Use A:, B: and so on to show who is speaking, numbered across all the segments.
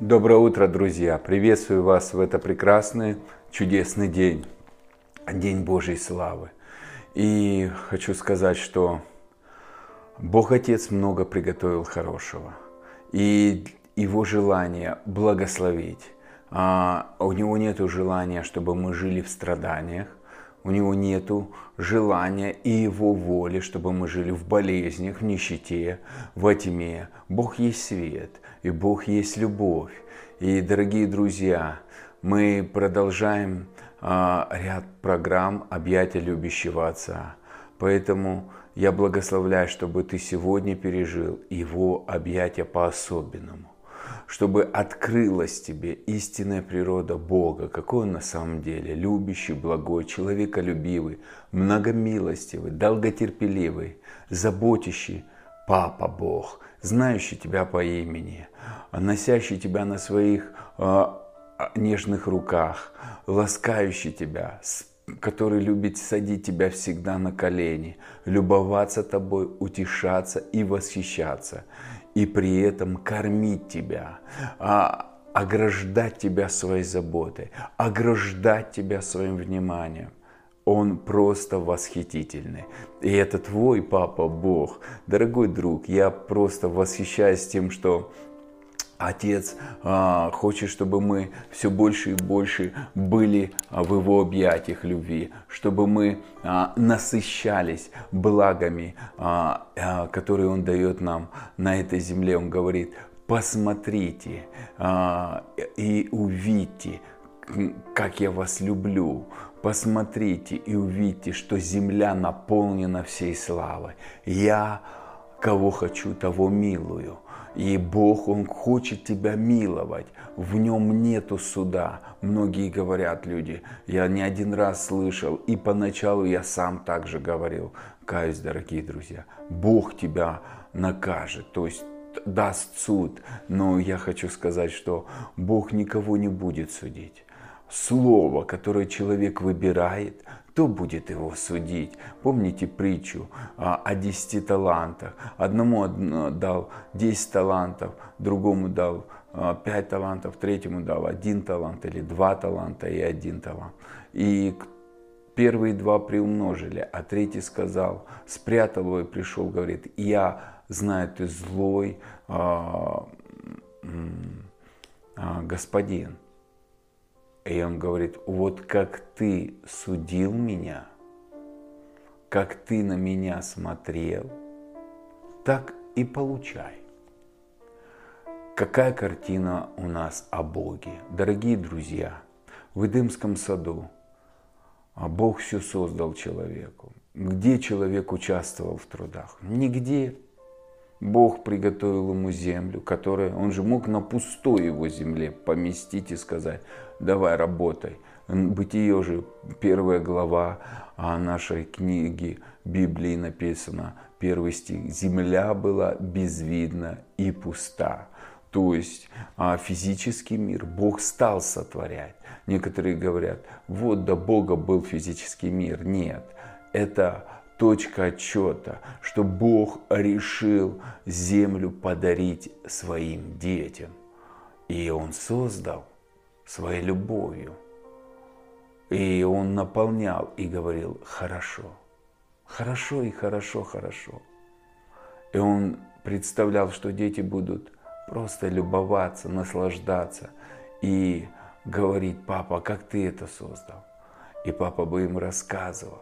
A: Доброе утро, друзья! Приветствую вас в это прекрасный, чудесный день, День Божьей славы. И хочу сказать, что Бог Отец много приготовил хорошего. И Его желание благословить. А у Него нет желания, чтобы мы жили в страданиях. У Него нет желания и Его воли, чтобы мы жили в болезнях, в нищете, во тьме. Бог есть свет, и Бог есть любовь. И, дорогие друзья, мы продолжаем а, ряд программ «Объятия любящего Отца». Поэтому я благословляю, чтобы ты сегодня пережил Его объятия по-особенному чтобы открылась тебе истинная природа Бога, какой Он на самом деле, любящий, благой, человеколюбивый, многомилостивый, долготерпеливый, заботящий Папа Бог, знающий тебя по имени, носящий тебя на своих э, нежных руках, ласкающий тебя, который любит садить тебя всегда на колени, любоваться тобой, утешаться и восхищаться и при этом кормить тебя, а, ограждать тебя своей заботой, ограждать тебя своим вниманием. Он просто восхитительный. И это твой папа Бог. Дорогой друг, я просто восхищаюсь тем, что Отец а, хочет, чтобы мы все больше и больше были а, в Его объятиях любви, чтобы мы а, насыщались благами, а, а, которые Он дает нам на этой земле. Он говорит, посмотрите а, и увидьте, как я вас люблю. Посмотрите и увидите, что земля наполнена всей славой. Я кого хочу, того милую. И Бог, Он хочет тебя миловать. В нем нету суда. Многие говорят люди. Я не один раз слышал. И поначалу я сам также говорил. Каюсь, дорогие друзья. Бог тебя накажет. То есть даст суд. Но я хочу сказать, что Бог никого не будет судить. Слово, которое человек выбирает, кто будет его судить? Помните притчу а, о десяти талантах? Одному дал десять талантов, другому дал а, пять талантов, третьему дал один талант или два таланта и один талант. И первые два приумножили, а третий сказал, спрятал его и пришел, говорит, я знаю, ты злой а, а, господин и он говорит, вот как ты судил меня, как ты на меня смотрел, так и получай. Какая картина у нас о Боге? Дорогие друзья, в Эдемском саду а Бог все создал человеку. Где человек участвовал в трудах? Нигде. Бог приготовил ему землю, которая, он же мог на пустой его земле поместить и сказать, давай работай. Бытие же первая глава нашей книги Библии написано, первый стих, земля была безвидна и пуста. То есть а, физический мир Бог стал сотворять. Некоторые говорят, вот до Бога был физический мир. Нет, это точка отчета, что Бог решил землю подарить своим детям. И Он создал своей любовью. И Он наполнял и говорил, хорошо, хорошо и хорошо, хорошо. И Он представлял, что дети будут просто любоваться, наслаждаться и говорить, папа, как ты это создал? И папа бы им рассказывал.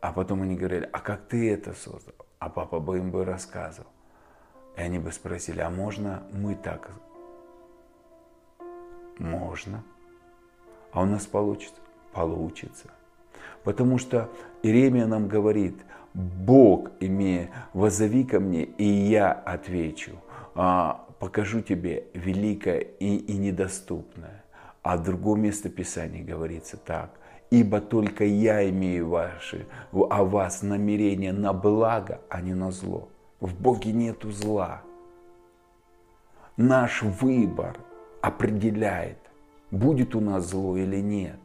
A: А потом они говорили, а как ты это создал? А папа бы им бы рассказывал. И они бы спросили, а можно мы так? Можно. А у нас получится? Получится. Потому что Иеремия нам говорит, Бог, имея, возови ко мне, и я отвечу, а, покажу тебе великое и, и недоступное. А в другом местописании говорится так – ибо только я имею ваши, о вас намерение на благо, а не на зло. В Боге нету зла. Наш выбор определяет, будет у нас зло или нет.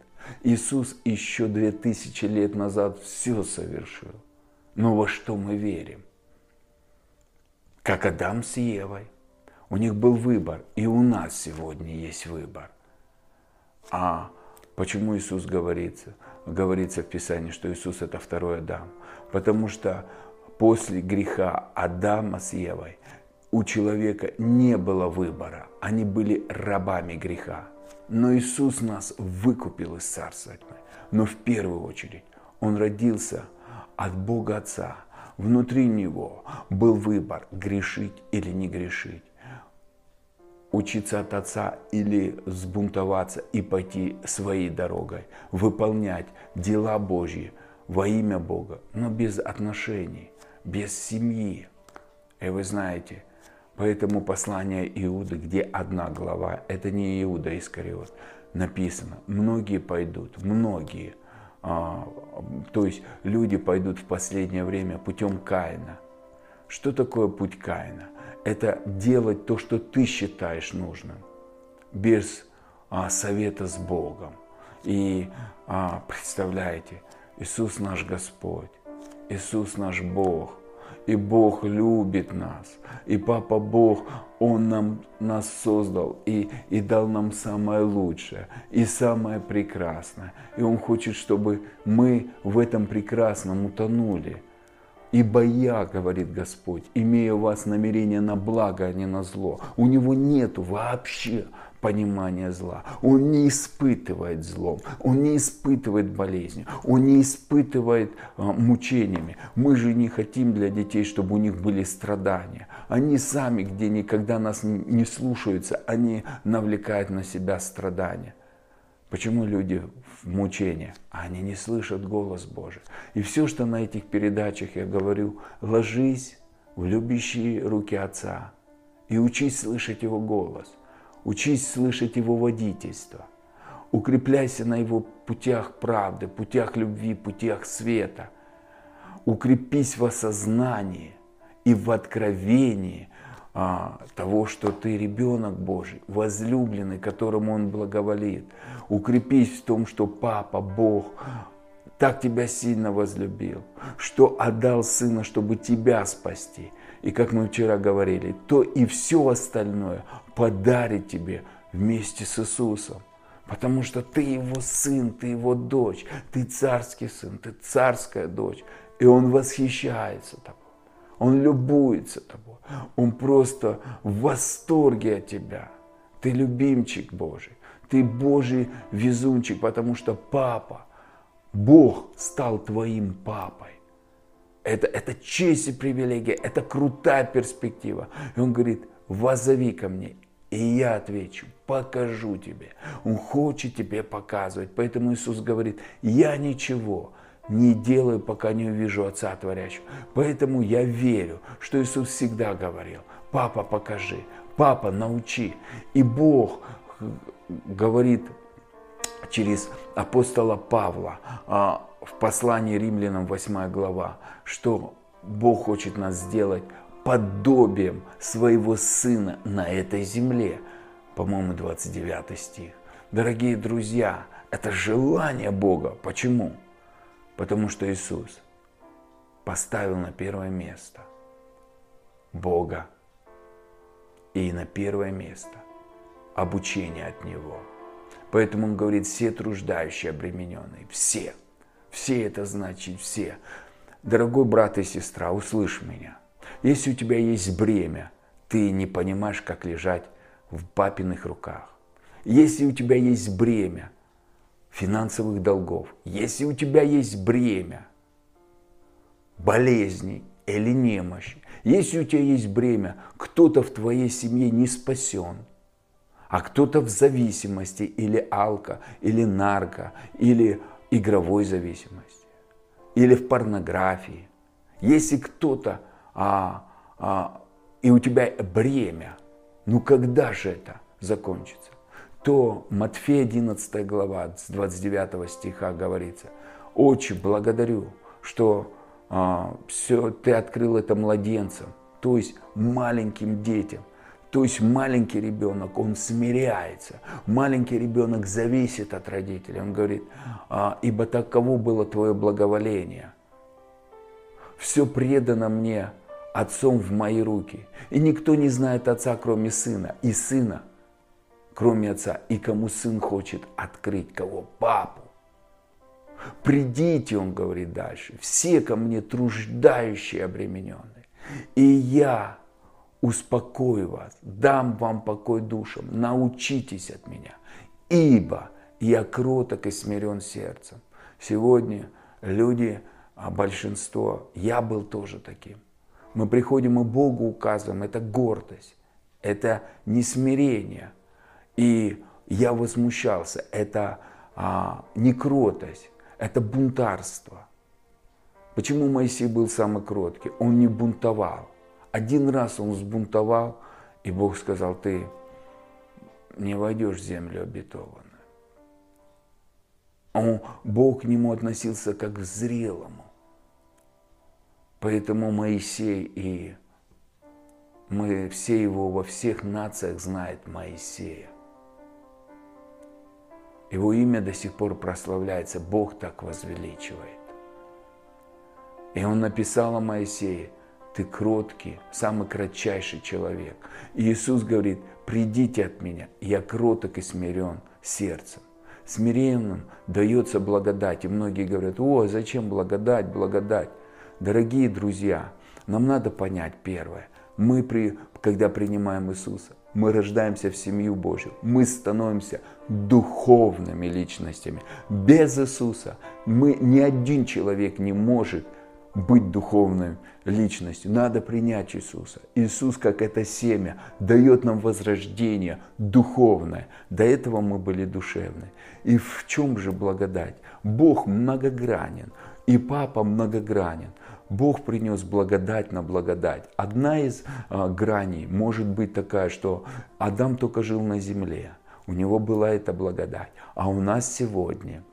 A: Иисус еще две тысячи лет назад все совершил. Но во что мы верим? Как Адам с Евой. У них был выбор, и у нас сегодня есть выбор. А почему Иисус говорится? Говорится в Писании, что Иисус это второй Адам. Потому что после греха Адама с Евой у человека не было выбора. Они были рабами греха. Но Иисус нас выкупил из Царства тьмы. Но в первую очередь Он родился от Бога Отца. Внутри Него был выбор, грешить или не грешить учиться от Отца или взбунтоваться и пойти своей дорогой, выполнять дела Божьи во имя Бога, но без отношений, без семьи. И вы знаете, поэтому послание Иуды, где одна глава, это не Иуда Искариот, написано, многие пойдут, многие, а, то есть люди пойдут в последнее время путем Каина. Что такое путь Каина? Это делать то, что ты считаешь нужным, без а, совета с Богом. И а, представляете, Иисус наш Господь, Иисус наш Бог, и Бог любит нас. И Папа Бог, Он нам, нас создал и, и дал нам самое лучшее и самое прекрасное. И Он хочет, чтобы мы в этом прекрасном утонули – Ибо я, говорит Господь, имею у вас намерение на благо, а не на зло. У него нет вообще понимания зла. Он не испытывает злом, он не испытывает болезнью, он не испытывает а, мучениями. Мы же не хотим для детей, чтобы у них были страдания. Они сами, где никогда нас не слушаются, они навлекают на себя страдания. Почему люди в мучении? Они не слышат голос Божий. И все, что на этих передачах я говорю, ложись в любящие руки Отца и учись слышать Его голос. Учись слышать Его водительство. Укрепляйся на Его путях правды, путях любви, путях света. Укрепись в осознании и в откровении а, того, что ты ребенок Божий, возлюбленный, которому Он благоволит. Укрепись в том, что Папа, Бог, так тебя сильно возлюбил, что отдал Сына, чтобы тебя спасти. И как мы вчера говорили, то и все остальное подарит тебе вместе с Иисусом. Потому что ты его сын, ты его дочь, ты царский сын, ты царская дочь. И он восхищается тобой. Он любуется тобой. Он просто в восторге от тебя. Ты любимчик Божий. Ты Божий везунчик, потому что папа, Бог стал твоим папой. Это, это честь и привилегия, это крутая перспектива. И он говорит, возови ко мне, и я отвечу, покажу тебе. Он хочет тебе показывать. Поэтому Иисус говорит, я ничего не делаю, пока не увижу Отца Творящего. Поэтому я верю, что Иисус всегда говорил, папа, покажи, папа, научи. И Бог говорит через апостола Павла а, в послании римлянам 8 глава, что Бог хочет нас сделать подобием своего Сына на этой земле. По-моему, 29 стих. Дорогие друзья, это желание Бога. Почему? Потому что Иисус поставил на первое место Бога и на первое место обучение от Него. Поэтому Он говорит, все труждающие, обремененные, все. Все это значит все. Дорогой брат и сестра, услышь меня. Если у тебя есть бремя, ты не понимаешь, как лежать в папиных руках. Если у тебя есть бремя, финансовых долгов, если у тебя есть бремя болезней или немощи, если у тебя есть бремя, кто-то в твоей семье не спасен, а кто-то в зависимости или алко, или нарко, или игровой зависимости, или в порнографии. Если кто-то, а, а, и у тебя бремя, ну когда же это закончится? То Матфея 11 глава с 29 стиха говорится, «Отче, благодарю, что а, все, ты открыл это младенцам, то есть маленьким детям, то есть маленький ребенок, он смиряется. Маленький ребенок зависит от родителей. Он говорит, а, ибо таково было твое благоволение. Все предано мне Отцом в мои руки. И никто не знает Отца, кроме Сына, и Сына, кроме Отца, и кому Сын хочет открыть, кого? Папу. Придите, он говорит дальше, все ко мне труждающие обремененные, и я успокою вас, дам вам покой душам, научитесь от меня, ибо я кроток и смирен сердцем. Сегодня люди, а большинство, я был тоже таким. Мы приходим и Богу указываем, это гордость, это не смирение. И я возмущался, это а, не это бунтарство. Почему Моисей был самый кроткий? Он не бунтовал. Один раз он сбунтовал, и Бог сказал, ты не войдешь в землю обетованную. Бог к нему относился как к зрелому. Поэтому Моисей и мы все его во всех нациях знают Моисея. Его имя до сих пор прославляется, Бог так возвеличивает. И он написал о Моисее, ты кроткий, самый кратчайший человек. И Иисус говорит, придите от меня, я кроток и смирен сердцем. Смиренным дается благодать. И многие говорят, о, зачем благодать, благодать. Дорогие друзья, нам надо понять первое. Мы, при, когда принимаем Иисуса, мы рождаемся в семью Божью, мы становимся духовными личностями. Без Иисуса мы, ни один человек не может быть духовной личностью. Надо принять Иисуса. Иисус, как это семя, дает нам возрождение духовное. До этого мы были душевны. И в чем же благодать? Бог многогранен, и Папа многогранен. Бог принес благодать на благодать. Одна из а, граней может быть такая, что Адам только жил на земле, у него была эта благодать. А у нас сегодня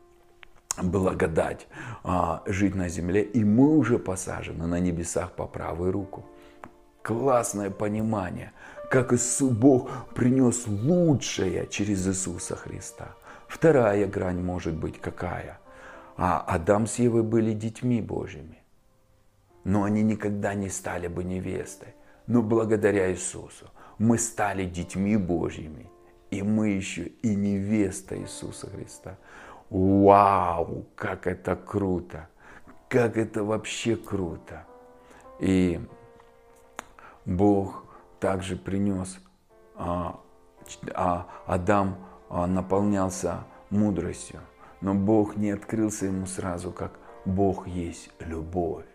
A: благодать а, жить на земле, и мы уже посажены на небесах по правую руку. Классное понимание, как Иисус, Бог принес лучшее через Иисуса Христа. Вторая грань может быть какая? А Адам с Евой были детьми Божьими но они никогда не стали бы невестой. Но благодаря Иисусу мы стали детьми Божьими, и мы еще и невеста Иисуса Христа. Вау, как это круто! Как это вообще круто! И Бог также принес, а, а Адам а, наполнялся мудростью, но Бог не открылся ему сразу, как Бог есть любовь.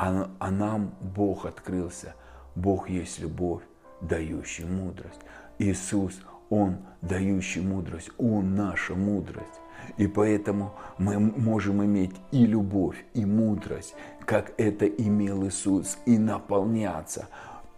A: А, а нам Бог открылся. Бог есть любовь, дающая мудрость. Иисус, Он дающий мудрость, Он наша мудрость. И поэтому мы можем иметь и любовь, и мудрость, как это имел Иисус, и наполняться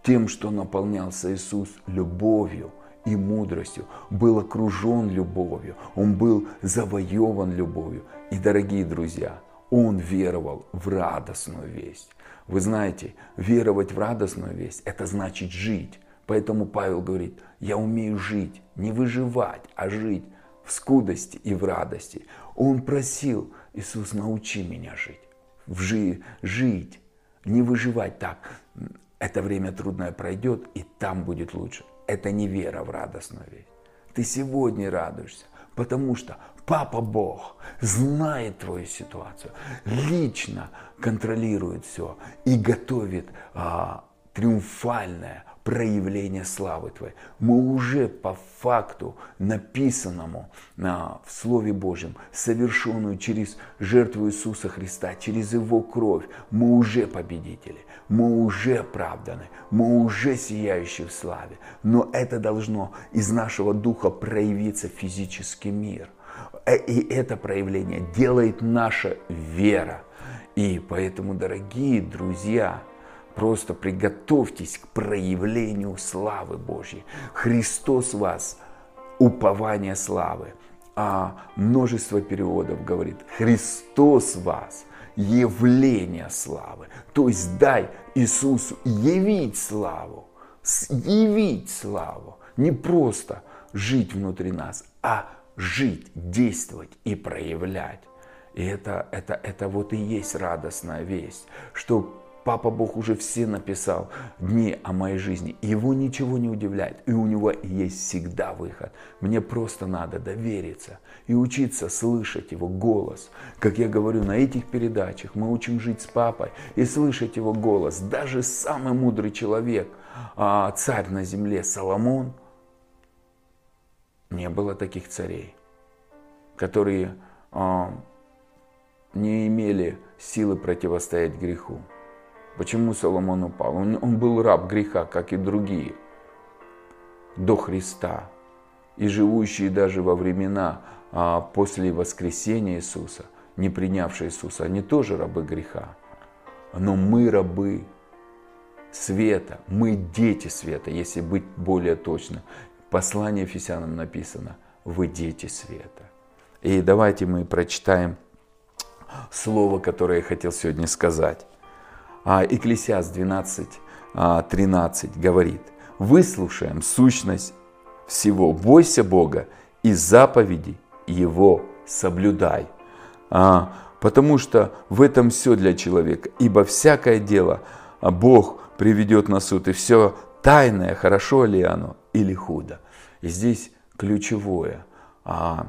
A: тем, что наполнялся Иисус любовью и мудростью, был окружен любовью, Он был завоеван любовью. И, дорогие друзья, он веровал в радостную весть. Вы знаете, веровать в радостную весть – это значит жить. Поэтому Павел говорит, я умею жить, не выживать, а жить в скудости и в радости. Он просил, Иисус, научи меня жить, в жи, жить, не выживать так. Это время трудное пройдет, и там будет лучше. Это не вера в радостную весть. Ты сегодня радуешься, потому что Папа Бог знает твою ситуацию, лично контролирует все и готовит а, триумфальное проявление славы Твоей. Мы уже по факту написанному а, в Слове Божьем, совершенную через жертву Иисуса Христа, через Его кровь, мы уже победители, мы уже оправданы, мы уже сияющие в славе. Но это должно из нашего духа проявиться в физический мир – и это проявление делает наша вера. И поэтому, дорогие друзья, просто приготовьтесь к проявлению славы Божьей. Христос вас, упование славы. А множество переводов говорит, Христос вас, явление славы. То есть дай Иисусу явить славу, явить славу. Не просто жить внутри нас, а жить, действовать и проявлять. И это, это, это вот и есть радостная весть, что Папа Бог уже все написал дни о моей жизни. Его ничего не удивляет. И у него есть всегда выход. Мне просто надо довериться и учиться слышать его голос. Как я говорю на этих передачах, мы учим жить с папой и слышать его голос. Даже самый мудрый человек, а, царь на земле Соломон, не было таких царей, которые а, не имели силы противостоять греху. Почему Соломон упал? Он, он был раб греха, как и другие, до Христа. И живущие даже во времена а, после воскресения Иисуса, не принявшие Иисуса, они тоже рабы греха. Но мы рабы света, мы дети света, если быть более точно. Послание Ефесянам написано, вы дети света. И давайте мы прочитаем слово, которое я хотел сегодня сказать. А Экклесиас 12, 13 говорит, выслушаем сущность всего, бойся Бога и заповеди Его соблюдай. А, потому что в этом все для человека, ибо всякое дело Бог приведет на суд, и все тайное, хорошо ли оно или худо. И здесь ключевое, а,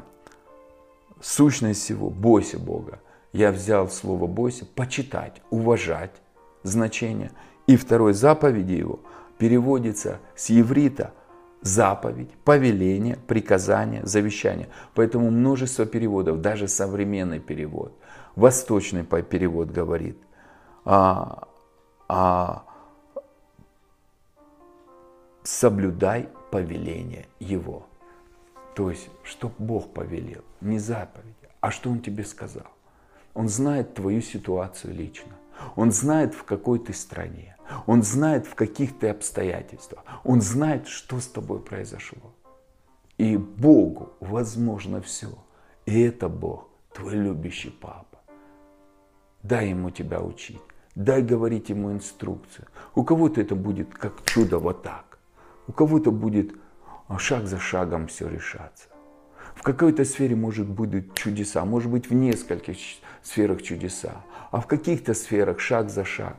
A: сущность всего, бойся Бога. Я взял слово бойся, почитать, уважать, значение. И второй заповеди его переводится с еврита заповедь, повеление, приказание, завещание. Поэтому множество переводов, даже современный перевод, восточный перевод говорит, а, а, соблюдай повеление его. То есть, что Бог повелел, не заповедь, а что Он тебе сказал. Он знает твою ситуацию лично. Он знает, в какой ты стране. Он знает, в каких ты обстоятельствах. Он знает, что с тобой произошло. И Богу возможно все. И это Бог, твой любящий папа. Дай ему тебя учить. Дай говорить ему инструкцию. У кого-то это будет как чудо вот так. У кого-то будет шаг за шагом все решаться. В какой-то сфере может быть чудеса, может быть в нескольких сферах чудеса, а в каких-то сферах шаг за шаг.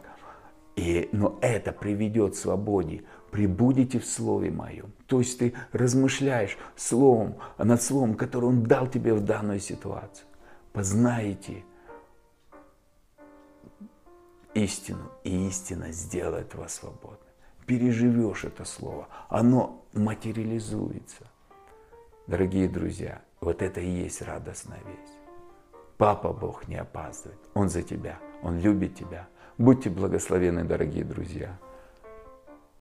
A: И, но это приведет к свободе. Прибудете в Слове Моем. То есть ты размышляешь словом, над Словом, которое Он дал тебе в данную ситуацию. Познаете истину, и истина сделает вас свободным. Переживешь это Слово, оно материализуется. Дорогие друзья, вот это и есть радостная весть. Папа Бог не опаздывает. Он за тебя. Он любит тебя. Будьте благословены, дорогие друзья.